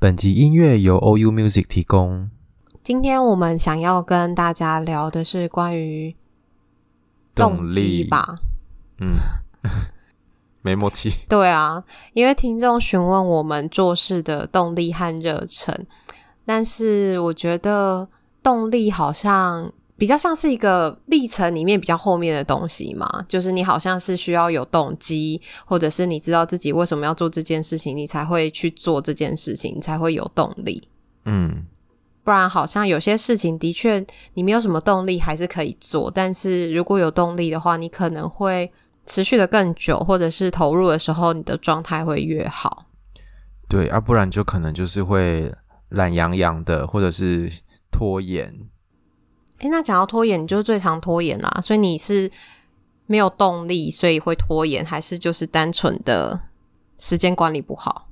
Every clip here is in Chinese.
本集音乐由 OU Music 提供。今天我们想要跟大家聊的是关于动机吧？嗯，没默契。对啊，因为听众询问我们做事的动力和热忱，但是我觉得动力好像。比较像是一个历程里面比较后面的东西嘛，就是你好像是需要有动机，或者是你知道自己为什么要做这件事情，你才会去做这件事情，你才会有动力。嗯，不然好像有些事情的确你没有什么动力还是可以做，但是如果有动力的话，你可能会持续的更久，或者是投入的时候你的状态会越好。对，啊，不然就可能就是会懒洋洋的，或者是拖延。诶，那讲到拖延，你就是最常拖延啦，所以你是没有动力，所以会拖延，还是就是单纯的时间管理不好？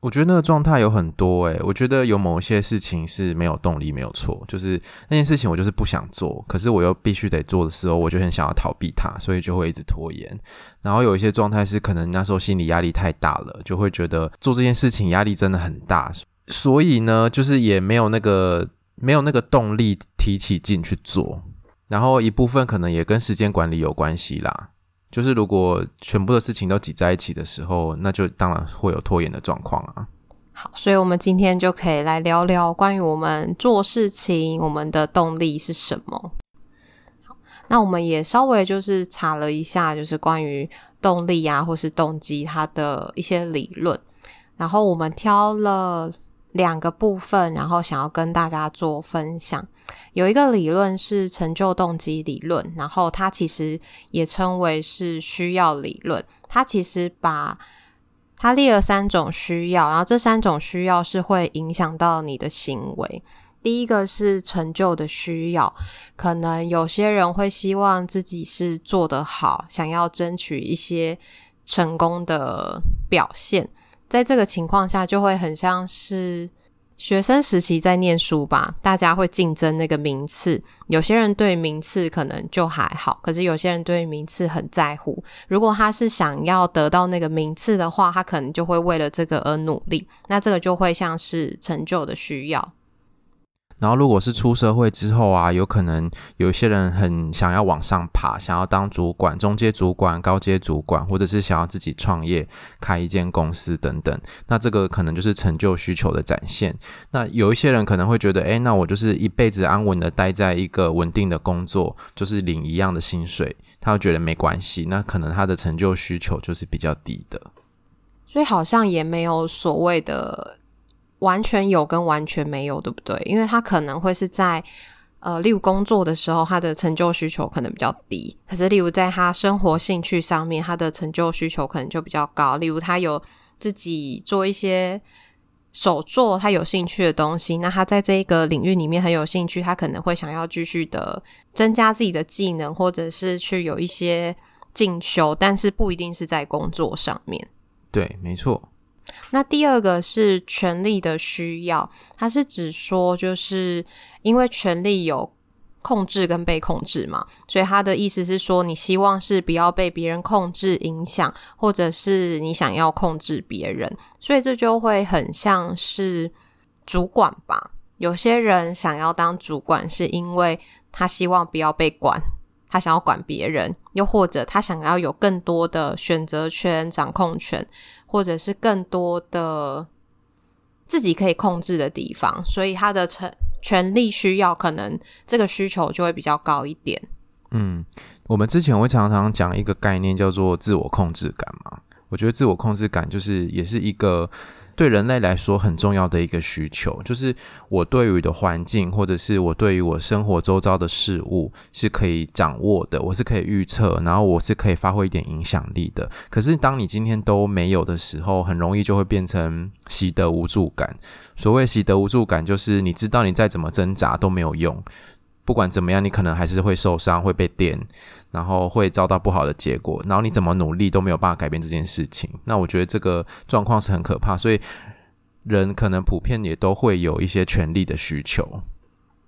我觉得那个状态有很多诶，我觉得有某一些事情是没有动力，没有错，就是那件事情我就是不想做，可是我又必须得做的时候，我就很想要逃避它，所以就会一直拖延。然后有一些状态是可能那时候心理压力太大了，就会觉得做这件事情压力真的很大，所以呢，就是也没有那个。没有那个动力提起劲去做，然后一部分可能也跟时间管理有关系啦。就是如果全部的事情都挤在一起的时候，那就当然会有拖延的状况啊。好，所以我们今天就可以来聊聊关于我们做事情，我们的动力是什么。那我们也稍微就是查了一下，就是关于动力啊，或是动机它的一些理论，然后我们挑了。两个部分，然后想要跟大家做分享。有一个理论是成就动机理论，然后它其实也称为是需要理论。它其实把它列了三种需要，然后这三种需要是会影响到你的行为。第一个是成就的需要，可能有些人会希望自己是做得好，想要争取一些成功的表现。在这个情况下，就会很像是学生时期在念书吧，大家会竞争那个名次。有些人对名次可能就还好，可是有些人对名次很在乎。如果他是想要得到那个名次的话，他可能就会为了这个而努力。那这个就会像是成就的需要。然后，如果是出社会之后啊，有可能有一些人很想要往上爬，想要当主管、中阶主管、高阶主管，或者是想要自己创业、开一间公司等等。那这个可能就是成就需求的展现。那有一些人可能会觉得，诶，那我就是一辈子安稳的待在一个稳定的工作，就是领一样的薪水，他会觉得没关系。那可能他的成就需求就是比较低的。所以好像也没有所谓的。完全有跟完全没有，对不对？因为他可能会是在呃，例如工作的时候，他的成就需求可能比较低；可是，例如在他生活兴趣上面，他的成就需求可能就比较高。例如，他有自己做一些手作，他有兴趣的东西，那他在这个领域里面很有兴趣，他可能会想要继续的增加自己的技能，或者是去有一些进修，但是不一定是在工作上面。对，没错。那第二个是权力的需要，它是指说，就是因为权力有控制跟被控制嘛，所以他的意思是说，你希望是不要被别人控制影响，或者是你想要控制别人，所以这就会很像是主管吧。有些人想要当主管，是因为他希望不要被管，他想要管别人，又或者他想要有更多的选择权、掌控权。或者是更多的自己可以控制的地方，所以他的权权力需要可能这个需求就会比较高一点。嗯，我们之前会常常讲一个概念叫做自我控制感嘛。我觉得自我控制感就是也是一个对人类来说很重要的一个需求，就是我对于的环境，或者是我对于我生活周遭的事物是可以掌握的，我是可以预测，然后我是可以发挥一点影响力的。可是当你今天都没有的时候，很容易就会变成习得无助感。所谓习得无助感，就是你知道你再怎么挣扎都没有用。不管怎么样，你可能还是会受伤，会被电，然后会遭到不好的结果。然后你怎么努力都没有办法改变这件事情。那我觉得这个状况是很可怕，所以人可能普遍也都会有一些权利的需求。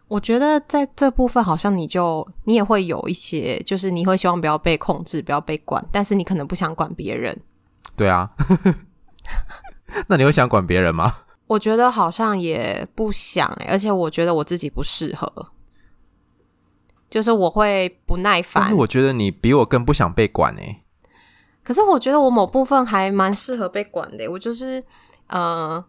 我觉得在这部分，好像你就你也会有一些，就是你会希望不要被控制，不要被管，但是你可能不想管别人。对啊，那你会想管别人吗？我觉得好像也不想欸，而且我觉得我自己不适合。就是我会不耐烦，但是我觉得你比我更不想被管诶。可是我觉得我某部分还蛮适合被管的。我就是，呃，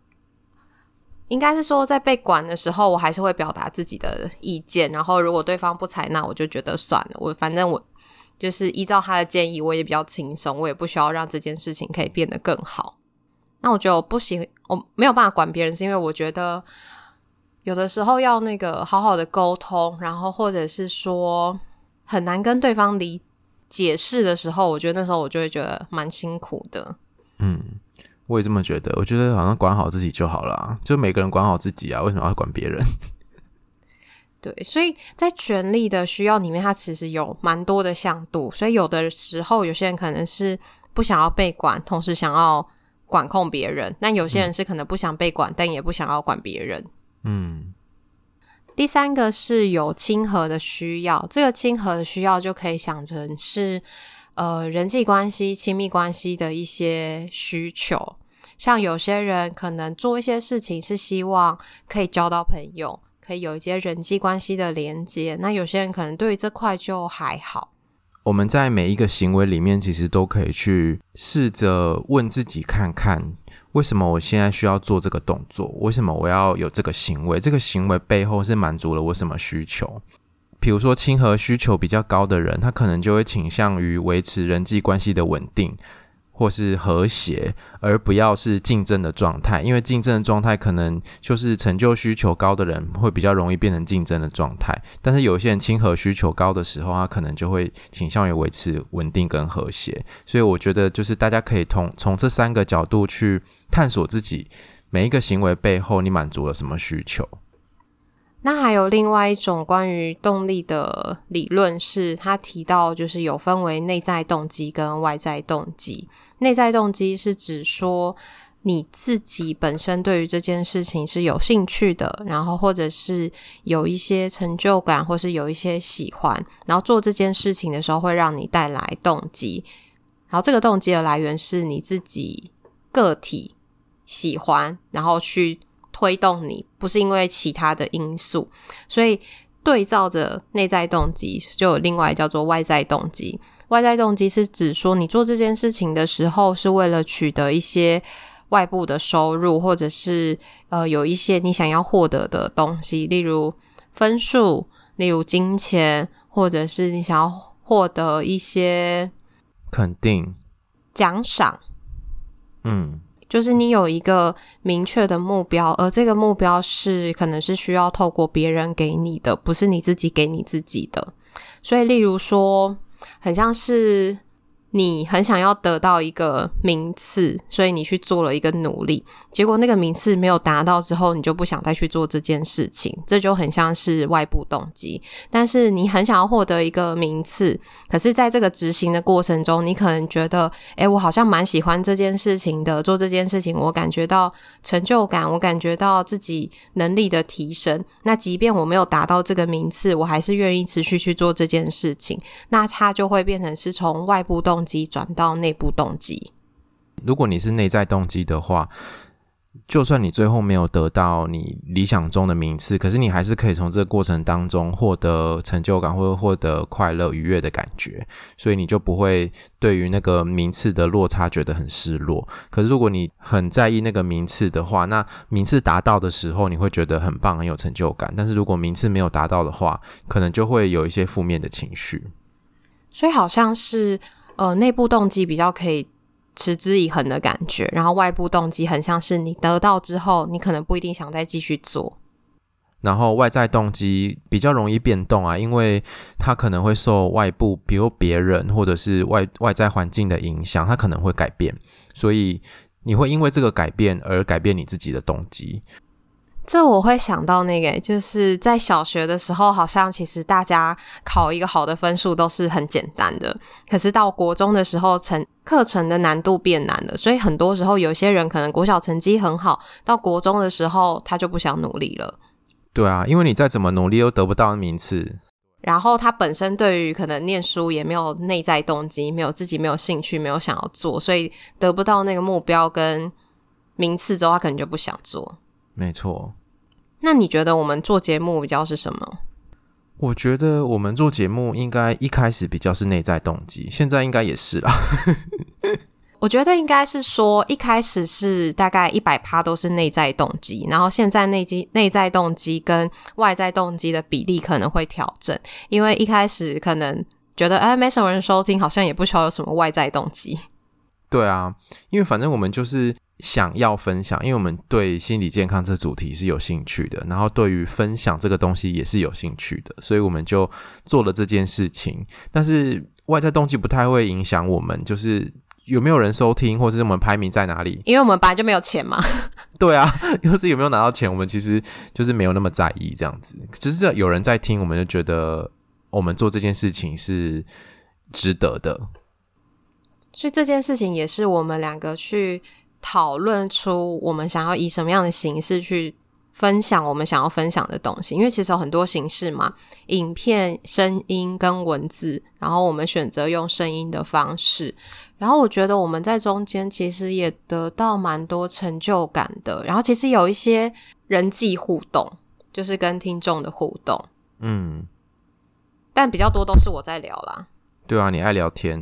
应该是说在被管的时候，我还是会表达自己的意见。然后如果对方不采纳，我就觉得算了。我反正我就是依照他的建议，我也比较轻松，我也不需要让这件事情可以变得更好。那我觉得我不行，我没有办法管别人，是因为我觉得。有的时候要那个好好的沟通，然后或者是说很难跟对方理解释的时候，我觉得那时候我就会觉得蛮辛苦的。嗯，我也这么觉得。我觉得好像管好自己就好了，就每个人管好自己啊，为什么要管别人？对，所以在权力的需要里面，它其实有蛮多的向度。所以有的时候，有些人可能是不想要被管，同时想要管控别人；那有些人是可能不想被管，嗯、但也不想要管别人。嗯，第三个是有亲和的需要，这个亲和的需要就可以想成是呃人际关系、亲密关系的一些需求。像有些人可能做一些事情是希望可以交到朋友，可以有一些人际关系的连接。那有些人可能对于这块就还好。我们在每一个行为里面，其实都可以去试着问自己看看，为什么我现在需要做这个动作？为什么我要有这个行为？这个行为背后是满足了我什么需求？比如说，亲和需求比较高的人，他可能就会倾向于维持人际关系的稳定。或是和谐，而不要是竞争的状态，因为竞争的状态可能就是成就需求高的人会比较容易变成竞争的状态。但是有些人亲和需求高的时候，他可能就会倾向于维持稳定跟和谐。所以我觉得，就是大家可以从从这三个角度去探索自己每一个行为背后，你满足了什么需求。那还有另外一种关于动力的理论，是他提到，就是有分为内在动机跟外在动机。内在动机是指说你自己本身对于这件事情是有兴趣的，然后或者是有一些成就感，或是有一些喜欢，然后做这件事情的时候会让你带来动机。然后这个动机的来源是你自己个体喜欢，然后去。推动你不是因为其他的因素，所以对照着内在动机，就有另外叫做外在动机。外在动机是指说你做这件事情的时候，是为了取得一些外部的收入，或者是呃有一些你想要获得的东西，例如分数，例如金钱，或者是你想要获得一些肯定、奖赏。嗯。就是你有一个明确的目标，而这个目标是可能是需要透过别人给你的，不是你自己给你自己的。所以，例如说，很像是。你很想要得到一个名次，所以你去做了一个努力，结果那个名次没有达到之后，你就不想再去做这件事情，这就很像是外部动机。但是你很想要获得一个名次，可是在这个执行的过程中，你可能觉得，诶，我好像蛮喜欢这件事情的，做这件事情我感觉到成就感，我感觉到自己能力的提升。那即便我没有达到这个名次，我还是愿意持续去做这件事情。那它就会变成是从外部动。动机转到内部动机。如果你是内在动机的话，就算你最后没有得到你理想中的名次，可是你还是可以从这个过程当中获得成就感，或者获得快乐、愉悦的感觉，所以你就不会对于那个名次的落差觉得很失落。可是如果你很在意那个名次的话，那名次达到的时候，你会觉得很棒、很有成就感。但是如果名次没有达到的话，可能就会有一些负面的情绪。所以好像是。呃，内部动机比较可以持之以恒的感觉，然后外部动机很像是你得到之后，你可能不一定想再继续做。然后外在动机比较容易变动啊，因为它可能会受外部，比如别人或者是外外在环境的影响，它可能会改变，所以你会因为这个改变而改变你自己的动机。这我会想到那个，就是在小学的时候，好像其实大家考一个好的分数都是很简单的。可是到国中的时候，成课程的难度变难了，所以很多时候有些人可能国小成绩很好，到国中的时候他就不想努力了。对啊，因为你再怎么努力都得不到名次。然后他本身对于可能念书也没有内在动机，没有自己没有兴趣，没有想要做，所以得不到那个目标跟名次之后，他可能就不想做。没错。那你觉得我们做节目比较是什么？我觉得我们做节目应该一开始比较是内在动机，现在应该也是啦。我觉得应该是说一开始是大概一百趴都是内在动机，然后现在内机内在动机跟外在动机的比例可能会调整，因为一开始可能觉得哎没什么人收听，好像也不需要有什么外在动机。对啊，因为反正我们就是。想要分享，因为我们对心理健康这主题是有兴趣的，然后对于分享这个东西也是有兴趣的，所以我们就做了这件事情。但是外在动机不太会影响我们，就是有没有人收听，或者是我们排名在哪里？因为我们本来就没有钱嘛。对啊，要是有没有拿到钱，我们其实就是没有那么在意这样子。只是有人在听，我们就觉得我们做这件事情是值得的。所以这件事情也是我们两个去。讨论出我们想要以什么样的形式去分享我们想要分享的东西，因为其实有很多形式嘛，影片、声音跟文字，然后我们选择用声音的方式，然后我觉得我们在中间其实也得到蛮多成就感的，然后其实有一些人际互动，就是跟听众的互动，嗯，但比较多都是我在聊啦。对啊，你爱聊天。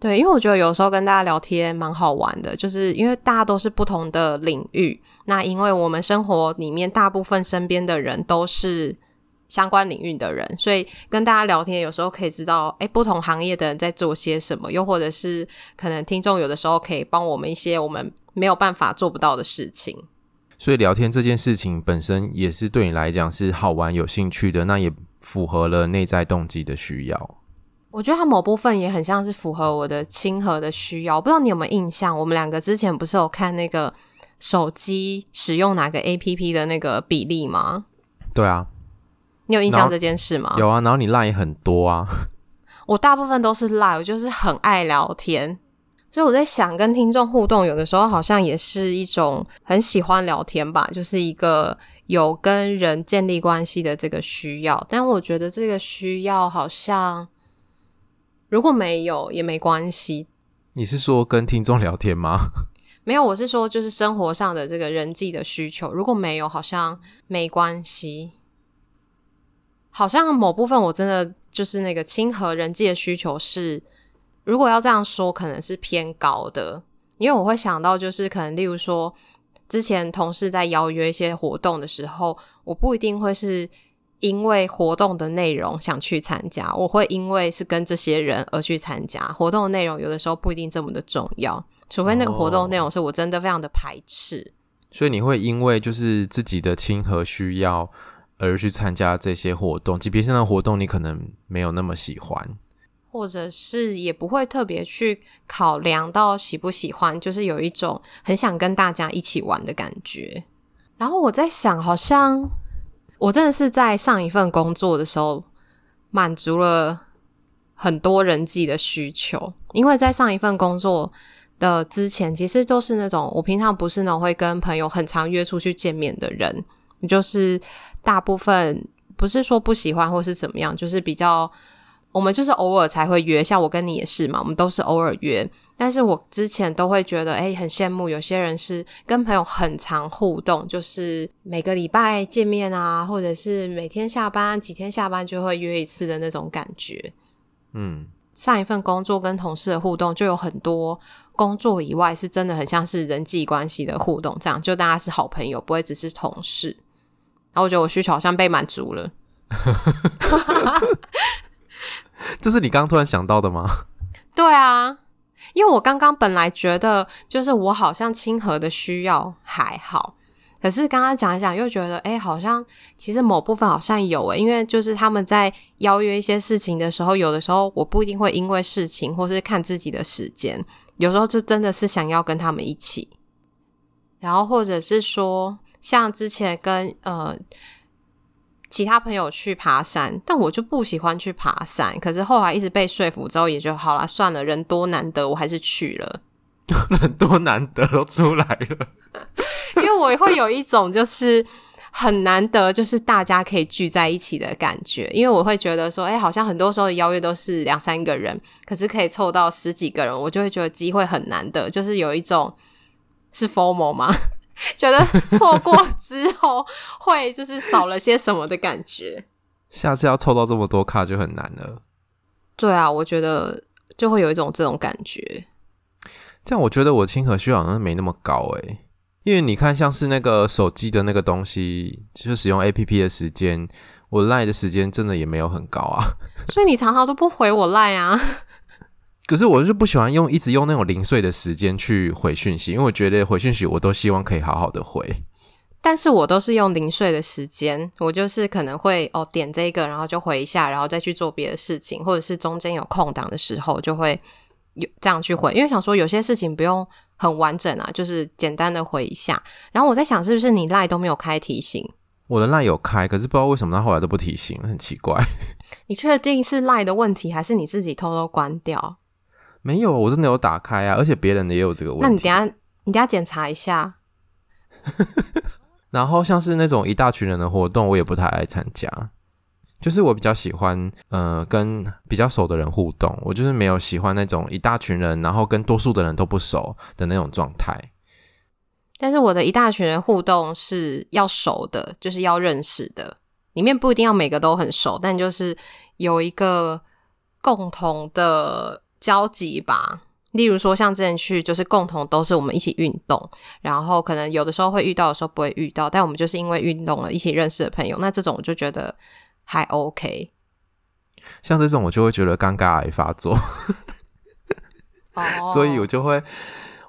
对，因为我觉得有时候跟大家聊天蛮好玩的，就是因为大家都是不同的领域。那因为我们生活里面大部分身边的人都是相关领域的人，所以跟大家聊天有时候可以知道，诶，不同行业的人在做些什么，又或者是可能听众有的时候可以帮我们一些我们没有办法做不到的事情。所以聊天这件事情本身也是对你来讲是好玩、有兴趣的，那也符合了内在动机的需要。我觉得它某部分也很像是符合我的亲和的需要。我不知道你有没有印象，我们两个之前不是有看那个手机使用哪个 APP 的那个比例吗？对啊，你有印象这件事吗？有啊，然后你 LINE 很多啊。我大部分都是 LINE，我就是很爱聊天，所以我在想，跟听众互动有的时候好像也是一种很喜欢聊天吧，就是一个有跟人建立关系的这个需要。但我觉得这个需要好像。如果没有也没关系。你是说跟听众聊天吗？没有，我是说就是生活上的这个人际的需求。如果没有，好像没关系。好像某部分我真的就是那个亲和人际的需求是，如果要这样说，可能是偏高的。因为我会想到，就是可能例如说，之前同事在邀约一些活动的时候，我不一定会是。因为活动的内容想去参加，我会因为是跟这些人而去参加。活动的内容有的时候不一定这么的重要，除非那个活动内容是我真的非常的排斥。哦，所以你会因为就是自己的亲和需要而去参加这些活动，即便现在活动你可能没有那么喜欢，或者是也不会特别去考量到喜不喜欢，就是有一种很想跟大家一起玩的感觉。然后我在想，好像。我真的是在上一份工作的时候满足了很多人际的需求，因为在上一份工作的之前，其实都是那种我平常不是那种会跟朋友很常约出去见面的人，就是大部分不是说不喜欢或是怎么样，就是比较我们就是偶尔才会约，像我跟你也是嘛，我们都是偶尔约。但是我之前都会觉得，诶，很羡慕有些人是跟朋友很常互动，就是每个礼拜见面啊，或者是每天下班几天下班就会约一次的那种感觉。嗯，上一份工作跟同事的互动就有很多，工作以外是真的很像是人际关系的互动，这样就大家是好朋友，不会只是同事。然后我觉得我需求好像被满足了。这是你刚刚突然想到的吗？对啊。因为我刚刚本来觉得，就是我好像亲和的需要还好，可是刚刚讲一讲又觉得，诶，好像其实某部分好像有诶，因为就是他们在邀约一些事情的时候，有的时候我不一定会因为事情或是看自己的时间，有时候就真的是想要跟他们一起，然后或者是说，像之前跟呃。其他朋友去爬山，但我就不喜欢去爬山。可是后来一直被说服之后，也就好了，算了，人多难得，我还是去了。人多难得都出来了，因为我会有一种就是很难得，就是大家可以聚在一起的感觉。因为我会觉得说，哎、欸，好像很多时候邀约都是两三个人，可是可以凑到十几个人，我就会觉得机会很难得，就是有一种是 formal 吗？觉得错过之后会就是少了些什么的感觉，下次要抽到这么多卡就很难了。对啊，我觉得就会有一种这种感觉。这样我觉得我亲和需要好像没那么高诶，因为你看像是那个手机的那个东西，就使用 APP 的时间，我赖的时间真的也没有很高啊。所以你常常都不回我赖啊。可是我就不喜欢用一直用那种零碎的时间去回讯息，因为我觉得回讯息我都希望可以好好的回。但是我都是用零碎的时间，我就是可能会哦点这个，然后就回一下，然后再去做别的事情，或者是中间有空档的时候就会有这样去回，因为想说有些事情不用很完整啊，就是简单的回一下。然后我在想，是不是你赖都没有开提醒？我的赖有开，可是不知道为什么他后来都不提醒，很奇怪。你确定是赖的问题，还是你自己偷偷关掉？没有，我真的有打开啊，而且别人的也有这个问题。那你等下，你等下检查一下。然后像是那种一大群人的活动，我也不太爱参加。就是我比较喜欢，呃，跟比较熟的人互动。我就是没有喜欢那种一大群人，然后跟多数的人都不熟的那种状态。但是我的一大群人互动是要熟的，就是要认识的。里面不一定要每个都很熟，但就是有一个共同的。交集吧，例如说像之前去，就是共同都是我们一起运动，然后可能有的时候会遇到的时候不会遇到，但我们就是因为运动了一起认识的朋友，那这种我就觉得还 OK。像这种我就会觉得尴尬癌发作，哦，oh. 所以我就会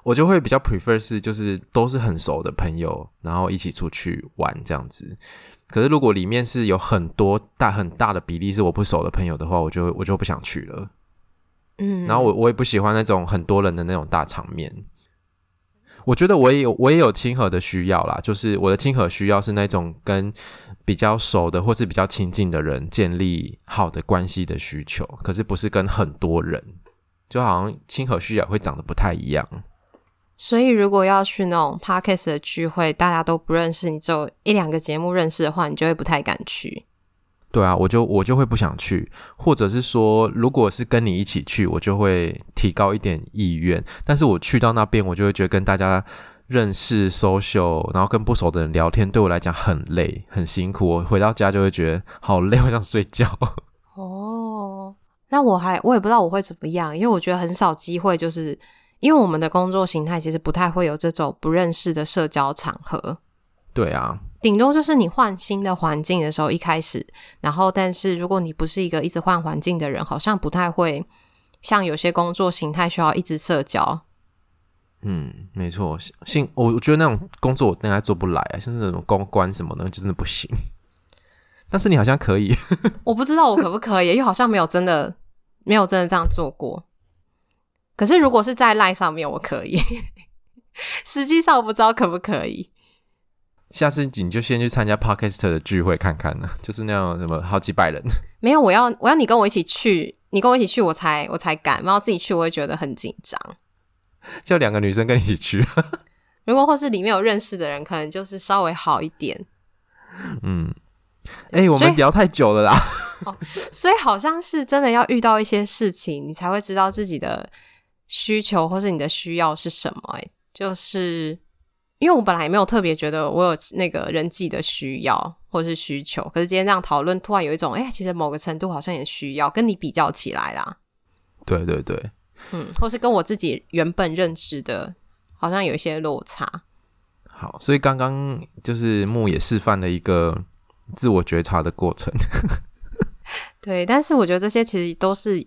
我就会比较 prefer 是就是都是很熟的朋友，然后一起出去玩这样子。可是如果里面是有很多大很大的比例是我不熟的朋友的话，我就我就不想去了。嗯，然后我我也不喜欢那种很多人的那种大场面。我觉得我也有我也有亲和的需要啦，就是我的亲和需要是那种跟比较熟的或是比较亲近的人建立好的关系的需求，可是不是跟很多人，就好像亲和需要会长得不太一样。所以如果要去那种 Podcast 的聚会，大家都不认识，你只有一两个节目认识的话，你就会不太敢去。对啊，我就我就会不想去，或者是说，如果是跟你一起去，我就会提高一点意愿。但是我去到那边，我就会觉得跟大家认识、social，然后跟不熟的人聊天，对我来讲很累、很辛苦。我回到家就会觉得好累，我想睡觉。哦，那我还我也不知道我会怎么样，因为我觉得很少机会，就是因为我们的工作形态其实不太会有这种不认识的社交场合。对啊。顶多就是你换新的环境的时候，一开始，然后，但是如果你不是一个一直换环境的人，好像不太会像有些工作形态需要一直社交。嗯，没错，性我我觉得那种工作我应该做不来啊，像是那种公关什么的，就真的不行。但是你好像可以，我不知道我可不可以，因为好像没有真的没有真的这样做过。可是如果是在 LINE 上面，我可以。实际上我不知道可不可以。下次你就先去参加 Podcast 的聚会看看呢，就是那种什么好几百人。没有，我要我要你跟我一起去，你跟我一起去，我才我才敢。然后自己去，我会觉得很紧张。叫两个女生跟你一起去。如果或是里面有认识的人，可能就是稍微好一点。嗯，哎、欸，我们聊太久了啦。哦，所以好像是真的要遇到一些事情，你才会知道自己的需求或是你的需要是什么。哎，就是。因为我本来也没有特别觉得我有那个人际的需要或是需求，可是今天这样讨论，突然有一种，哎、欸，其实某个程度好像也需要跟你比较起来啦。对对对，嗯，或是跟我自己原本认知的，好像有一些落差。好，所以刚刚就是木也示范了一个自我觉察的过程。对，但是我觉得这些其实都是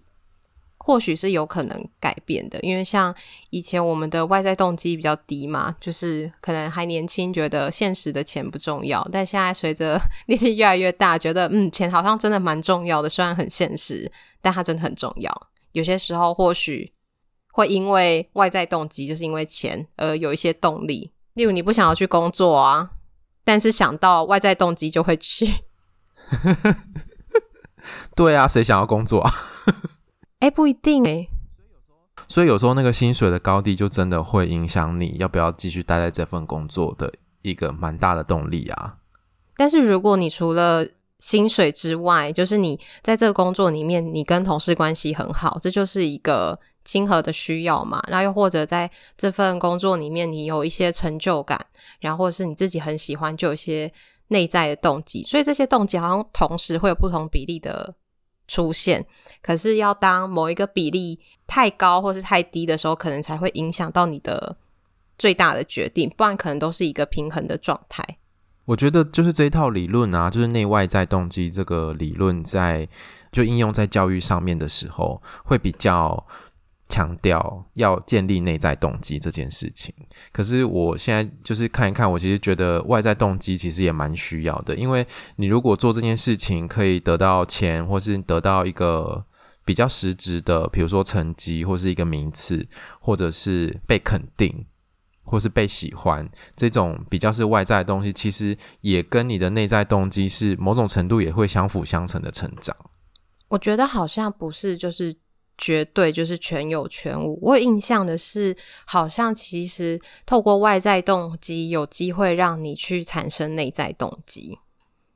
或许是有可能改变的，因为像以前我们的外在动机比较低嘛，就是可能还年轻，觉得现实的钱不重要。但现在随着 年纪越来越大，觉得嗯，钱好像真的蛮重要的，虽然很现实，但它真的很重要。有些时候或许会因为外在动机，就是因为钱而有一些动力。例如你不想要去工作啊，但是想到外在动机就会去。对啊，谁想要工作啊？哎，不一定哎，所以有时候那个薪水的高低，就真的会影响你要不要继续待在这份工作的一个蛮大的动力啊。但是如果你除了薪水之外，就是你在这个工作里面，你跟同事关系很好，这就是一个亲和的需要嘛。然后又或者在这份工作里面，你有一些成就感，然后或者是你自己很喜欢，就有一些内在的动机。所以这些动机好像同时会有不同比例的出现，可是要当某一个比例太高或是太低的时候，可能才会影响到你的最大的决定，不然可能都是一个平衡的状态。我觉得就是这一套理论啊，就是内外在动机这个理论，在就应用在教育上面的时候，会比较。强调要建立内在动机这件事情，可是我现在就是看一看，我其实觉得外在动机其实也蛮需要的，因为你如果做这件事情可以得到钱，或是得到一个比较实质的，比如说成绩，或是一个名次，或者是被肯定，或是被喜欢，这种比较是外在的东西，其实也跟你的内在动机是某种程度也会相辅相成的成长。我觉得好像不是，就是。绝对就是全有全无。我有印象的是，好像其实透过外在动机，有机会让你去产生内在动机。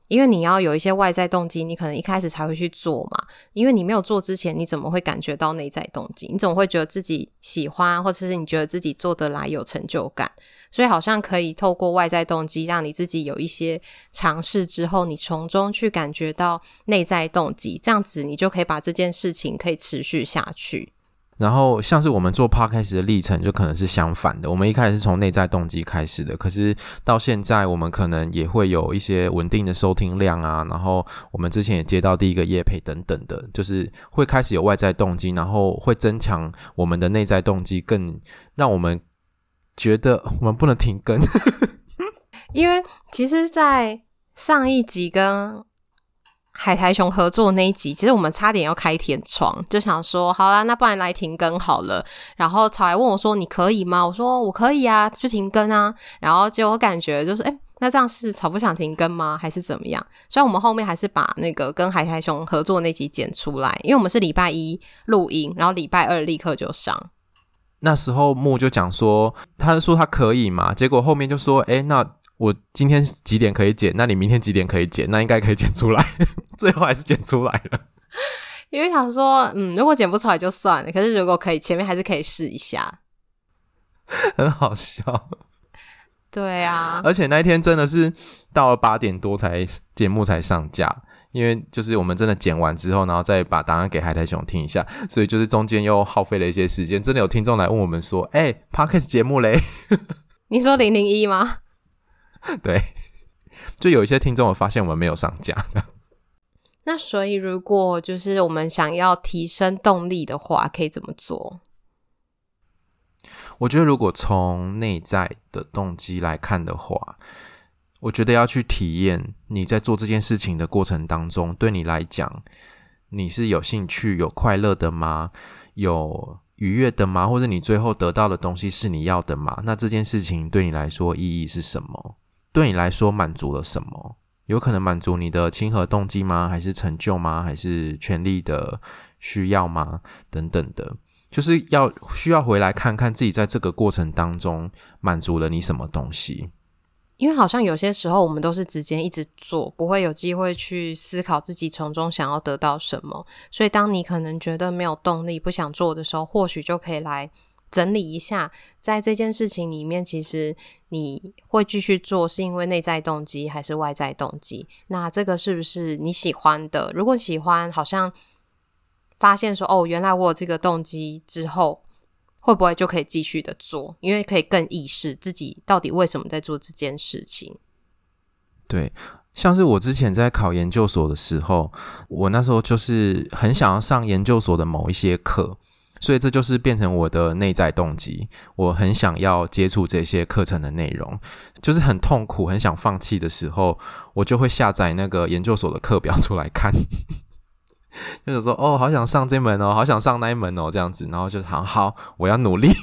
因为你要有一些外在动机，你可能一开始才会去做嘛。因为你没有做之前，你怎么会感觉到内在动机？你怎么会觉得自己喜欢，或者是你觉得自己做得来有成就感？所以好像可以透过外在动机，让你自己有一些尝试之后，你从中去感觉到内在动机，这样子你就可以把这件事情可以持续下去。然后像是我们做 Podcast 的历程，就可能是相反的。我们一开始是从内在动机开始的，可是到现在，我们可能也会有一些稳定的收听量啊。然后我们之前也接到第一个业配等等的，就是会开始有外在动机，然后会增强我们的内在动机，更让我们觉得我们不能停更。因为其实，在上一集跟海苔熊合作那一集，其实我们差点要开天窗，就想说好啦，那不然来停更好了。然后草还问我说：“你可以吗？”我说：“我可以啊，就停更啊。”然后结果我感觉就是，哎、那这样是草不想停更吗？还是怎么样？所以我们后面还是把那个跟海苔熊合作那集剪出来，因为我们是礼拜一录音，然后礼拜二立刻就上。那时候木就讲说，他说他可以嘛，结果后面就说：“哎、那。”我今天几点可以剪？那你明天几点可以剪？那应该可以剪出来。最后还是剪出来了，因为想说，嗯，如果剪不出来就算了。可是如果可以，前面还是可以试一下。很好笑。对啊，而且那一天真的是到了八点多才节目才上架，因为就是我们真的剪完之后，然后再把答案给海苔熊听一下，所以就是中间又耗费了一些时间。真的有听众来问我们说：“哎、欸，Podcast 节目嘞？” 你说零零一吗？对，就有一些听众，我发现我们没有上架。那所以，如果就是我们想要提升动力的话，可以怎么做？我觉得，如果从内在的动机来看的话，我觉得要去体验你在做这件事情的过程当中，对你来讲，你是有兴趣、有快乐的吗？有愉悦的吗？或者你最后得到的东西是你要的吗？那这件事情对你来说意义是什么？对你来说满足了什么？有可能满足你的亲和动机吗？还是成就吗？还是权力的需要吗？等等的，就是要需要回来看看自己在这个过程当中满足了你什么东西。因为好像有些时候我们都是直接一直做，不会有机会去思考自己从中想要得到什么。所以当你可能觉得没有动力、不想做的时候，或许就可以来。整理一下，在这件事情里面，其实你会继续做，是因为内在动机还是外在动机？那这个是不是你喜欢的？如果喜欢，好像发现说，哦，原来我有这个动机之后，会不会就可以继续的做？因为可以更意识自己到底为什么在做这件事情。对。像是我之前在考研究所的时候，我那时候就是很想要上研究所的某一些课，所以这就是变成我的内在动机。我很想要接触这些课程的内容，就是很痛苦、很想放弃的时候，我就会下载那个研究所的课表出来看，就是说哦，好想上这门哦，好想上那一门哦，这样子，然后就好好，我要努力。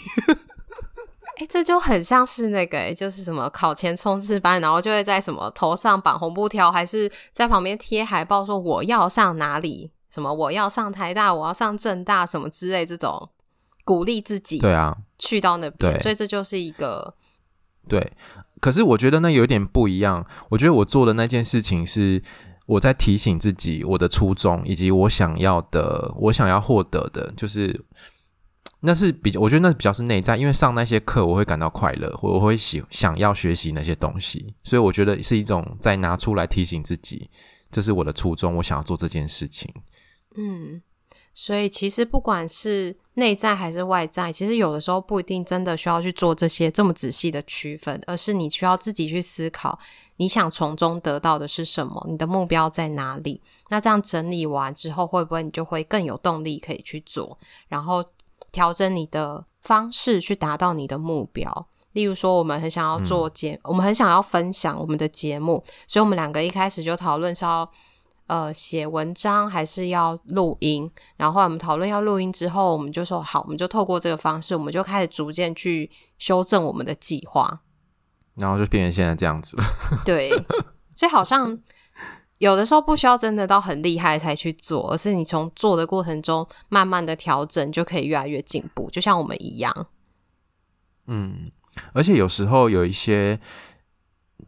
哎、这就很像是那个、就是什么考前冲刺班，然后就会在什么头上绑红布条，还是在旁边贴海报说我要上哪里，什么我要上台大，我要上正大，什么之类这种鼓励自己。对啊，去到那边，所以这就是一个对。可是我觉得那有点不一样。我觉得我做的那件事情是我在提醒自己我的初衷，以及我想要的，我想要获得的，就是。那是比较，我觉得那比较是内在，因为上那些课我会感到快乐，我会喜想要学习那些东西，所以我觉得是一种在拿出来提醒自己，这是我的初衷，我想要做这件事情。嗯，所以其实不管是内在还是外在，其实有的时候不一定真的需要去做这些这么仔细的区分，而是你需要自己去思考，你想从中得到的是什么，你的目标在哪里？那这样整理完之后，会不会你就会更有动力可以去做？然后。调整你的方式去达到你的目标。例如说，我们很想要做节，嗯、我们很想要分享我们的节目，所以我们两个一开始就讨论是要呃写文章还是要录音。然后后来我们讨论要录音之后，我们就说好，我们就透过这个方式，我们就开始逐渐去修正我们的计划，然后就变成现在这样子了。对，所以好像。有的时候不需要真的到很厉害才去做，而是你从做的过程中慢慢的调整，就可以越来越进步。就像我们一样，嗯，而且有时候有一些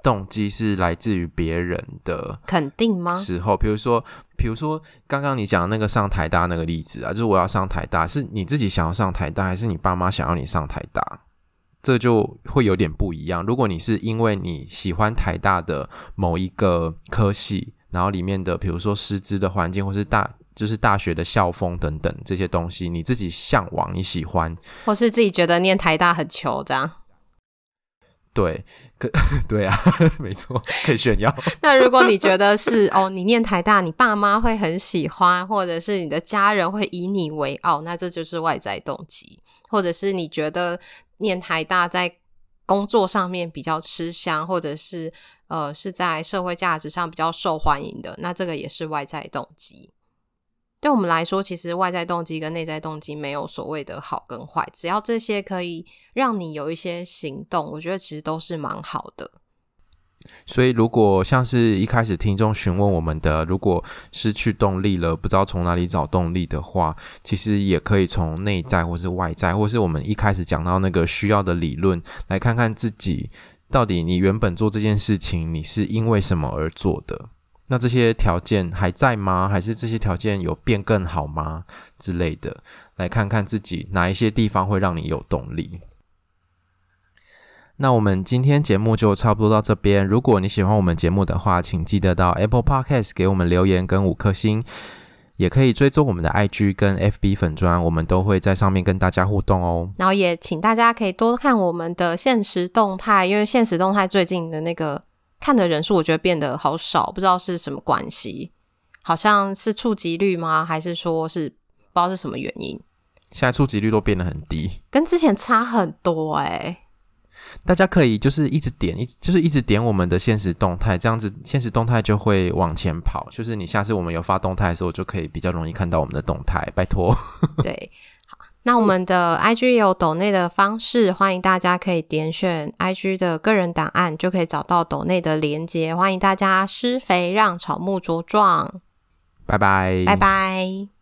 动机是来自于别人的肯定吗？时候，比如说，比如说刚刚你讲的那个上台大那个例子啊，就是我要上台大，是你自己想要上台大，还是你爸妈想要你上台大？这就会有点不一样。如果你是因为你喜欢台大的某一个科系，然后里面的，比如说师资的环境，或是大就是大学的校风等等这些东西，你自己向往，你喜欢，或是自己觉得念台大很糗，这样。对，可 对啊，没错，可以炫耀。那如果你觉得是哦，你念台大，你爸妈会很喜欢，或者是你的家人会以你为傲，那这就是外在动机，或者是你觉得念台大在工作上面比较吃香，或者是。呃，是在社会价值上比较受欢迎的，那这个也是外在动机。对我们来说，其实外在动机跟内在动机没有所谓的好跟坏，只要这些可以让你有一些行动，我觉得其实都是蛮好的。所以，如果像是一开始听众询问我们的，如果失去动力了，不知道从哪里找动力的话，其实也可以从内在或是外在，或是我们一开始讲到那个需要的理论，来看看自己。到底你原本做这件事情，你是因为什么而做的？那这些条件还在吗？还是这些条件有变更好吗？之类的，来看看自己哪一些地方会让你有动力。那我们今天节目就差不多到这边。如果你喜欢我们节目的话，请记得到 Apple Podcast 给我们留言跟五颗星。也可以追踪我们的 IG 跟 FB 粉砖，我们都会在上面跟大家互动哦。然后也请大家可以多看我们的现实动态，因为现实动态最近的那个看的人数，我觉得变得好少，不知道是什么关系，好像是触及率吗？还是说是不知道是什么原因？现在触及率都变得很低，跟之前差很多欸。大家可以就是一直点，一就是一直点我们的现实动态，这样子现实动态就会往前跑。就是你下次我们有发动态的时候，就可以比较容易看到我们的动态。拜托。对，好，那我们的 IG 也有抖内的方式，欢迎大家可以点选 IG 的个人档案，就可以找到抖内的连接。欢迎大家施肥让草木茁壮。拜拜，拜拜。